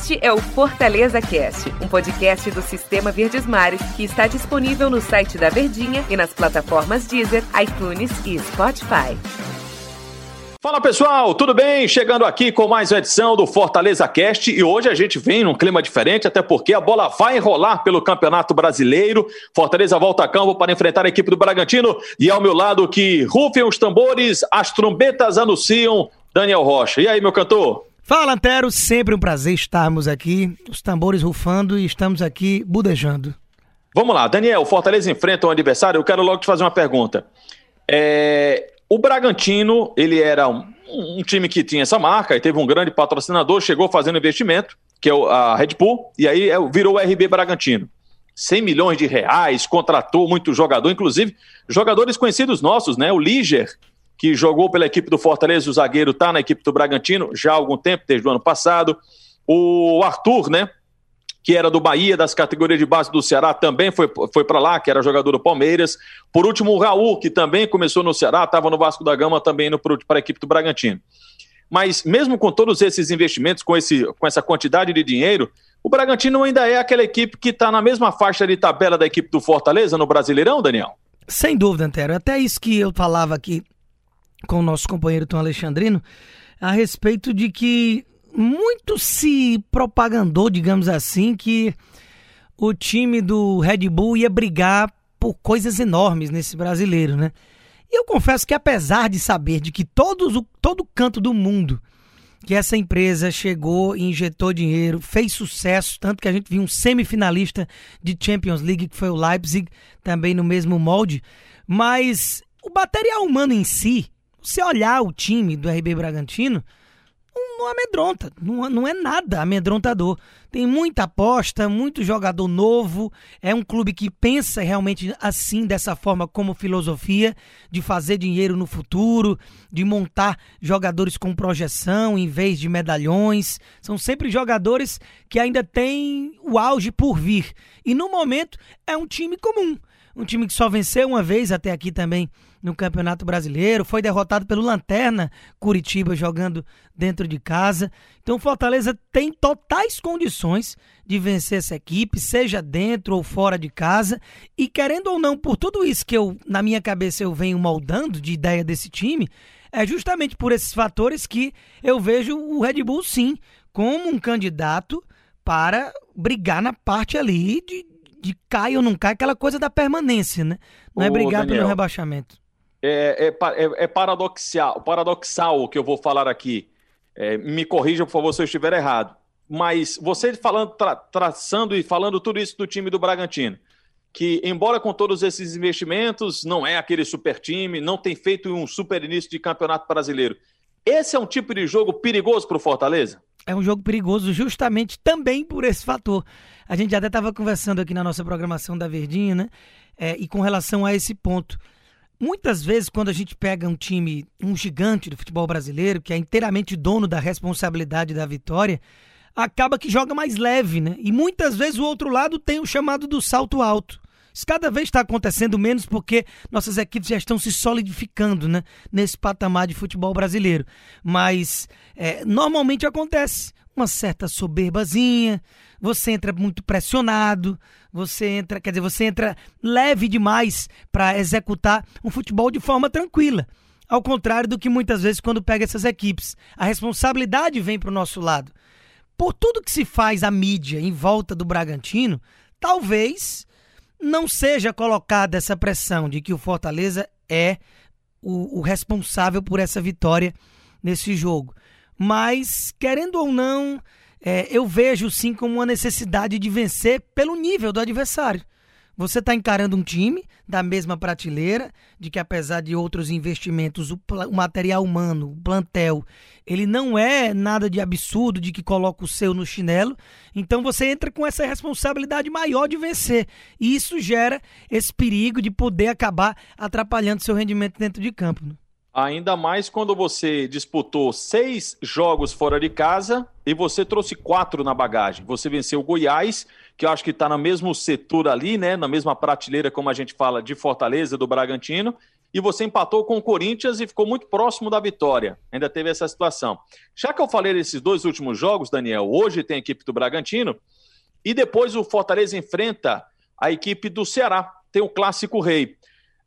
Este é o Fortaleza Cast, um podcast do Sistema Verdes Mares que está disponível no site da Verdinha e nas plataformas Deezer, iTunes e Spotify. Fala pessoal, tudo bem? Chegando aqui com mais uma edição do Fortaleza Cast e hoje a gente vem num clima diferente, até porque a bola vai rolar pelo Campeonato Brasileiro. Fortaleza volta a campo para enfrentar a equipe do Bragantino e ao meu lado que rufem os tambores, as trombetas anunciam Daniel Rocha. E aí, meu cantor? Fala, Antero, sempre um prazer estarmos aqui, os tambores rufando e estamos aqui budejando. Vamos lá, Daniel, Fortaleza enfrenta um adversário, eu quero logo te fazer uma pergunta. É, o Bragantino, ele era um, um, time que tinha essa marca e teve um grande patrocinador, chegou fazendo investimento, que é a Red Bull, e aí é virou o RB Bragantino. 100 milhões de reais, contratou muito jogador, inclusive jogadores conhecidos nossos, né? O Liger, que jogou pela equipe do Fortaleza, o zagueiro está na equipe do Bragantino já há algum tempo, desde o ano passado. O Arthur, né? Que era do Bahia, das categorias de base do Ceará, também foi, foi para lá, que era jogador do Palmeiras. Por último, o Raul, que também começou no Ceará, estava no Vasco da Gama, também indo para a equipe do Bragantino. Mas mesmo com todos esses investimentos, com, esse, com essa quantidade de dinheiro, o Bragantino ainda é aquela equipe que está na mesma faixa de tabela da equipe do Fortaleza no Brasileirão, Daniel? Sem dúvida, Antero. Até isso que eu falava aqui com o nosso companheiro Tom Alexandrino a respeito de que muito se propagandou, digamos assim, que o time do Red Bull ia brigar por coisas enormes nesse brasileiro, né? E eu confesso que apesar de saber de que todos, todo canto do mundo que essa empresa chegou e injetou dinheiro, fez sucesso, tanto que a gente viu um semifinalista de Champions League, que foi o Leipzig, também no mesmo molde, mas o material humano em si, você olhar o time do RB Bragantino, não amedronta, não, não é nada amedrontador. Tem muita aposta, muito jogador novo. É um clube que pensa realmente assim, dessa forma, como filosofia, de fazer dinheiro no futuro, de montar jogadores com projeção em vez de medalhões. São sempre jogadores que ainda têm o auge por vir. E no momento é um time comum. Um time que só venceu uma vez até aqui também no Campeonato Brasileiro, foi derrotado pelo Lanterna Curitiba jogando dentro de casa. Então o Fortaleza tem totais condições de vencer essa equipe, seja dentro ou fora de casa. E querendo ou não, por tudo isso que eu na minha cabeça eu venho moldando de ideia desse time, é justamente por esses fatores que eu vejo o Red Bull sim como um candidato para brigar na parte ali de, de cai ou não cai, aquela coisa da permanência, né? Não é brigar Daniel, pelo rebaixamento. É, é, é, é, paradoxal, paradoxal o que eu vou falar aqui. É, me corrija, por favor, se eu estiver errado. Mas você falando, tra, traçando e falando tudo isso do time do Bragantino, que embora com todos esses investimentos, não é aquele super time, não tem feito um super início de campeonato brasileiro. Esse é um tipo de jogo perigoso para o Fortaleza? É um jogo perigoso justamente também por esse fator. A gente até estava conversando aqui na nossa programação da Verdinha, né? É, e com relação a esse ponto. Muitas vezes, quando a gente pega um time, um gigante do futebol brasileiro, que é inteiramente dono da responsabilidade da vitória, acaba que joga mais leve, né? E muitas vezes o outro lado tem o chamado do salto alto. Isso cada vez está acontecendo menos porque nossas equipes já estão se solidificando né, nesse patamar de futebol brasileiro. Mas é, normalmente acontece uma certa soberbazinha, você entra muito pressionado, você entra, quer dizer, você entra leve demais para executar um futebol de forma tranquila. Ao contrário do que muitas vezes quando pega essas equipes, a responsabilidade vem para o nosso lado. Por tudo que se faz a mídia em volta do Bragantino, talvez não seja colocada essa pressão de que o Fortaleza é o, o responsável por essa vitória nesse jogo. Mas, querendo ou não, é, eu vejo sim como uma necessidade de vencer pelo nível do adversário. Você está encarando um time da mesma prateleira, de que apesar de outros investimentos, o, o, material humano, o plantel, ele não é nada de absurdo de que coloca o seu no chinelo. Então você entra com essa responsabilidade maior de vencer. E isso gera esse perigo de poder acabar atrapalhando seu rendimento dentro de campo. Né? Ainda mais quando você disputou seis jogos fora de casa e você trouxe quatro na bagagem. Você venceu o Goiás que eu acho que está no mesmo setor ali, né, na mesma prateleira, como a gente fala, de Fortaleza, do Bragantino, e você empatou com o Corinthians e ficou muito próximo da vitória. Ainda teve essa situação. Já que eu falei desses dois últimos jogos, Daniel, hoje tem a equipe do Bragantino e depois o Fortaleza enfrenta a equipe do Ceará. Tem o Clássico Rei.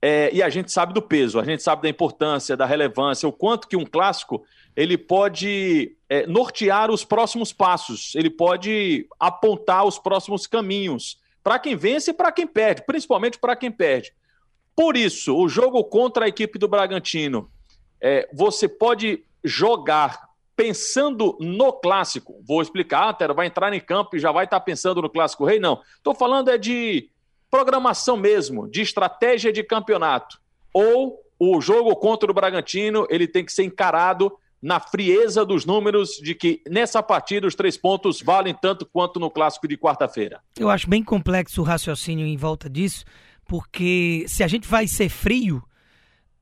É, e a gente sabe do peso, a gente sabe da importância, da relevância, o quanto que um clássico ele pode é, nortear os próximos passos, ele pode apontar os próximos caminhos para quem vence e para quem perde, principalmente para quem perde. Por isso, o jogo contra a equipe do Bragantino, é, você pode jogar pensando no clássico. Vou explicar, Tero, vai entrar em campo e já vai estar pensando no clássico rei? Não. Estou falando é de programação mesmo, de estratégia de campeonato. Ou o jogo contra o Bragantino, ele tem que ser encarado na frieza dos números de que nessa partida os três pontos valem tanto quanto no clássico de quarta-feira. Eu acho bem complexo o raciocínio em volta disso, porque se a gente vai ser frio,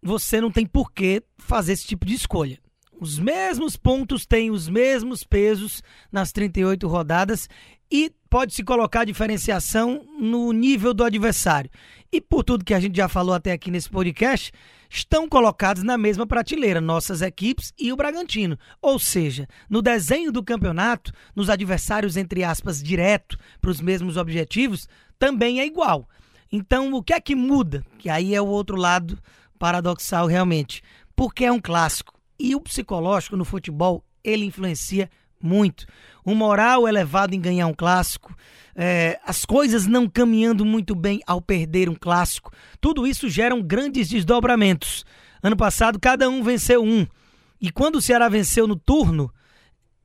você não tem por que fazer esse tipo de escolha. Os mesmos pontos têm os mesmos pesos nas 38 rodadas e pode se colocar diferenciação no nível do adversário. E por tudo que a gente já falou até aqui nesse podcast, estão colocados na mesma prateleira nossas equipes e o Bragantino. Ou seja, no desenho do campeonato, nos adversários entre aspas direto para os mesmos objetivos, também é igual. Então, o que é que muda? Que aí é o outro lado paradoxal realmente. Porque é um clássico. E o psicológico no futebol, ele influencia muito. Um moral elevado em ganhar um clássico, é, as coisas não caminhando muito bem ao perder um clássico, tudo isso geram grandes desdobramentos. Ano passado, cada um venceu um. E quando o Ceará venceu no turno,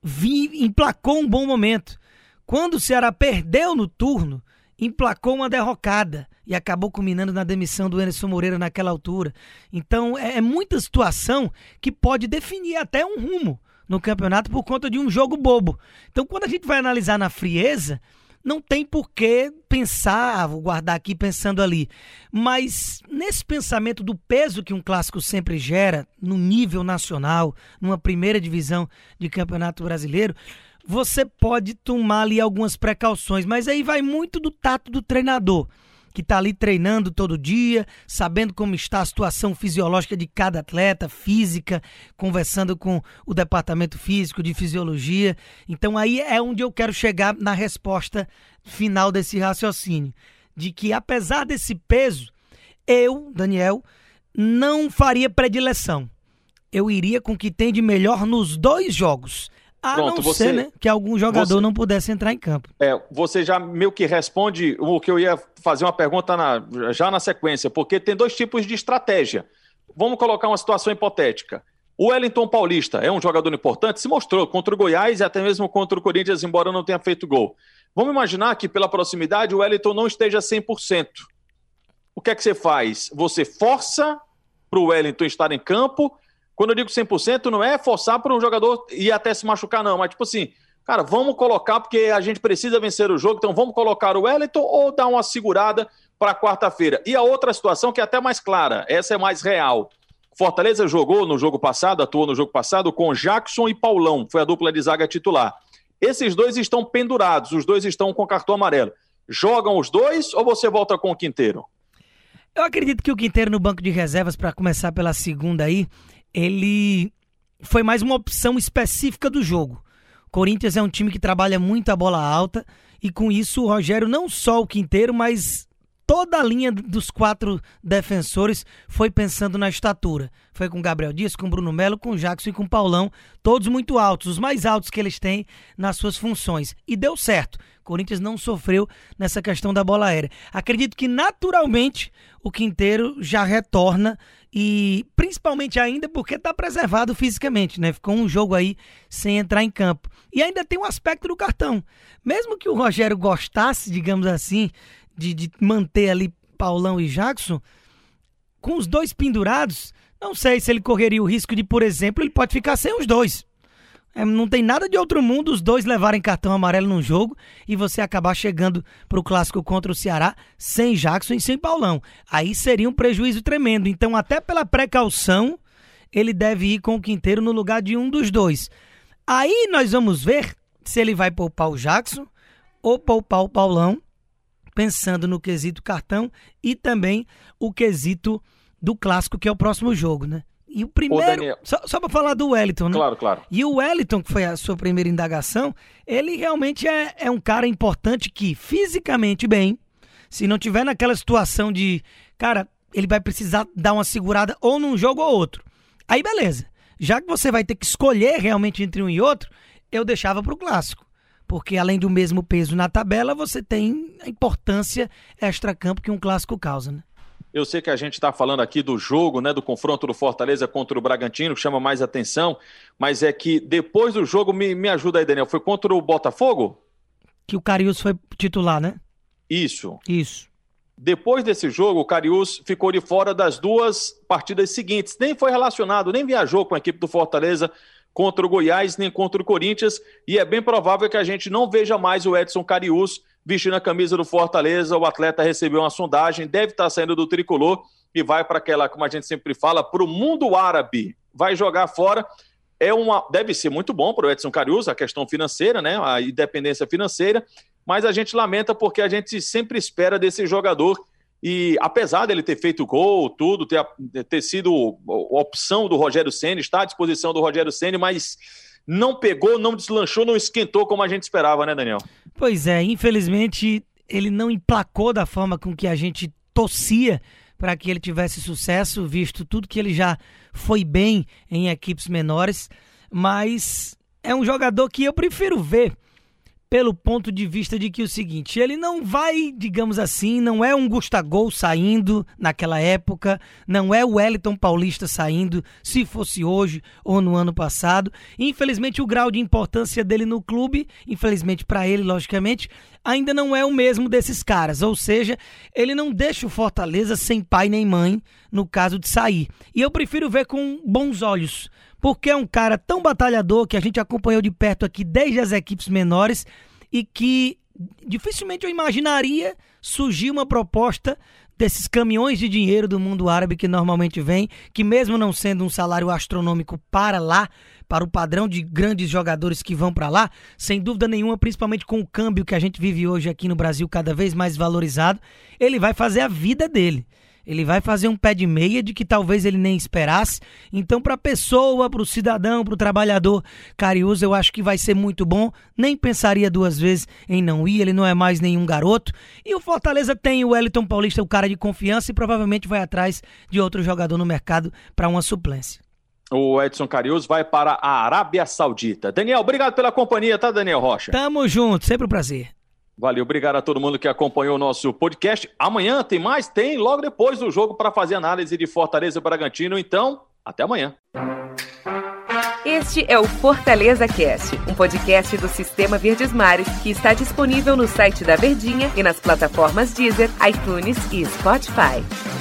vi, emplacou um bom momento. Quando o Ceará perdeu no turno, emplacou uma derrocada e acabou culminando na demissão do Anderson Moreira naquela altura. Então é, é muita situação que pode definir até um rumo no campeonato por conta de um jogo bobo. Então quando a gente vai analisar na frieza, não tem por que pensar, ah, vou guardar aqui pensando ali. Mas nesse pensamento do peso que um clássico sempre gera no nível nacional, numa primeira divisão de campeonato brasileiro, você pode tomar ali algumas precauções, mas aí vai muito do tato do treinador que está ali treinando todo dia, sabendo como está a situação fisiológica de cada atleta, física, conversando com o departamento físico de fisiologia. Então aí é onde eu quero chegar na resposta final desse raciocínio, de que apesar desse peso, eu, Daniel, não faria predileção. Eu iria com o que tem de melhor nos dois jogos. A Pronto, não você, ser, né, que algum jogador você, não pudesse entrar em campo. É, você já meio que responde o que eu ia fazer uma pergunta na, já na sequência, porque tem dois tipos de estratégia. Vamos colocar uma situação hipotética. O Wellington Paulista é um jogador importante, se mostrou contra o Goiás e até mesmo contra o Corinthians, embora não tenha feito gol. Vamos imaginar que pela proximidade o Wellington não esteja 100%. O que é que você faz? Você força para o Wellington estar em campo quando eu digo 100%, não é forçar para um jogador ir até se machucar, não. Mas, tipo assim, cara, vamos colocar, porque a gente precisa vencer o jogo, então vamos colocar o Wellington ou dar uma segurada para quarta-feira. E a outra situação que é até mais clara, essa é mais real. Fortaleza jogou no jogo passado, atuou no jogo passado com Jackson e Paulão, foi a dupla de zaga titular. Esses dois estão pendurados, os dois estão com cartão amarelo. Jogam os dois ou você volta com o Quinteiro? Eu acredito que o Quinteiro no banco de reservas, para começar pela segunda aí, ele foi mais uma opção específica do jogo. Corinthians é um time que trabalha muito a bola alta e com isso o Rogério não só o Quinteiro, mas toda a linha dos quatro defensores foi pensando na estatura. Foi com Gabriel Dias, com Bruno Melo, com Jackson e com Paulão, todos muito altos, os mais altos que eles têm nas suas funções. E deu certo. Corinthians não sofreu nessa questão da bola aérea. Acredito que naturalmente o Quinteiro já retorna e principalmente ainda porque está preservado fisicamente, né? Ficou um jogo aí sem entrar em campo. E ainda tem um aspecto do cartão. Mesmo que o Rogério gostasse, digamos assim, de, de manter ali Paulão e Jackson, com os dois pendurados, não sei se ele correria o risco de, por exemplo, ele pode ficar sem os dois. É, não tem nada de outro mundo os dois levarem cartão amarelo num jogo e você acabar chegando para o clássico contra o Ceará sem Jackson e sem Paulão. Aí seria um prejuízo tremendo. Então, até pela precaução, ele deve ir com o Quinteiro no lugar de um dos dois. Aí nós vamos ver se ele vai poupar o Jackson ou poupar o Paulão, pensando no quesito cartão e também o quesito do clássico, que é o próximo jogo, né? E o primeiro. Só, só para falar do Wellington, né? Claro, claro. E o Wellington, que foi a sua primeira indagação, ele realmente é, é um cara importante que, fisicamente bem, se não tiver naquela situação de. Cara, ele vai precisar dar uma segurada ou num jogo ou outro. Aí beleza. Já que você vai ter que escolher realmente entre um e outro, eu deixava para o clássico. Porque além do mesmo peso na tabela, você tem a importância extra-campo que um clássico causa, né? Eu sei que a gente está falando aqui do jogo, né, do confronto do Fortaleza contra o Bragantino, que chama mais atenção, mas é que depois do jogo, me, me ajuda aí, Daniel, foi contra o Botafogo? Que o Carius foi titular, né? Isso. Isso. Depois desse jogo, o Carius ficou de fora das duas partidas seguintes. Nem foi relacionado, nem viajou com a equipe do Fortaleza contra o Goiás, nem contra o Corinthians. E é bem provável que a gente não veja mais o Edson Carius vestindo a camisa do Fortaleza. O atleta recebeu uma sondagem, deve estar saindo do tricolor e vai para aquela, como a gente sempre fala, para o mundo árabe. Vai jogar fora. É uma, deve ser muito bom para o Edson Carius, a questão financeira, né? A independência financeira mas a gente lamenta porque a gente sempre espera desse jogador e apesar dele ter feito gol, tudo, ter, ter sido opção do Rogério Senna, está à disposição do Rogério Senna, mas não pegou, não deslanchou, não esquentou como a gente esperava, né, Daniel? Pois é, infelizmente ele não emplacou da forma com que a gente torcia para que ele tivesse sucesso, visto tudo que ele já foi bem em equipes menores, mas é um jogador que eu prefiro ver pelo ponto de vista de que o seguinte, ele não vai, digamos assim, não é um Gustagol saindo naquela época, não é o Wellington Paulista saindo, se fosse hoje ou no ano passado. Infelizmente o grau de importância dele no clube, infelizmente para ele, logicamente, ainda não é o mesmo desses caras, ou seja, ele não deixa o Fortaleza sem pai nem mãe no caso de sair. E eu prefiro ver com bons olhos porque é um cara tão batalhador que a gente acompanhou de perto aqui desde as equipes menores e que dificilmente eu imaginaria surgir uma proposta desses caminhões de dinheiro do mundo árabe que normalmente vem, que mesmo não sendo um salário astronômico para lá, para o padrão de grandes jogadores que vão para lá, sem dúvida nenhuma, principalmente com o câmbio que a gente vive hoje aqui no Brasil cada vez mais valorizado, ele vai fazer a vida dele. Ele vai fazer um pé de meia de que talvez ele nem esperasse. Então, para a pessoa, para o cidadão, para o trabalhador Cariús, eu acho que vai ser muito bom. Nem pensaria duas vezes em não ir. Ele não é mais nenhum garoto. E o Fortaleza tem o Wellington Paulista, o cara de confiança, e provavelmente vai atrás de outro jogador no mercado para uma suplência. O Edson Carius vai para a Arábia Saudita. Daniel, obrigado pela companhia, tá, Daniel Rocha? Tamo junto, sempre um prazer. Valeu, obrigado a todo mundo que acompanhou o nosso podcast. Amanhã tem mais? Tem, logo depois do jogo para fazer análise de Fortaleza e Bragantino. Então, até amanhã. Este é o Fortaleza Cast, um podcast do Sistema Verdes Mares que está disponível no site da Verdinha e nas plataformas Deezer, iTunes e Spotify.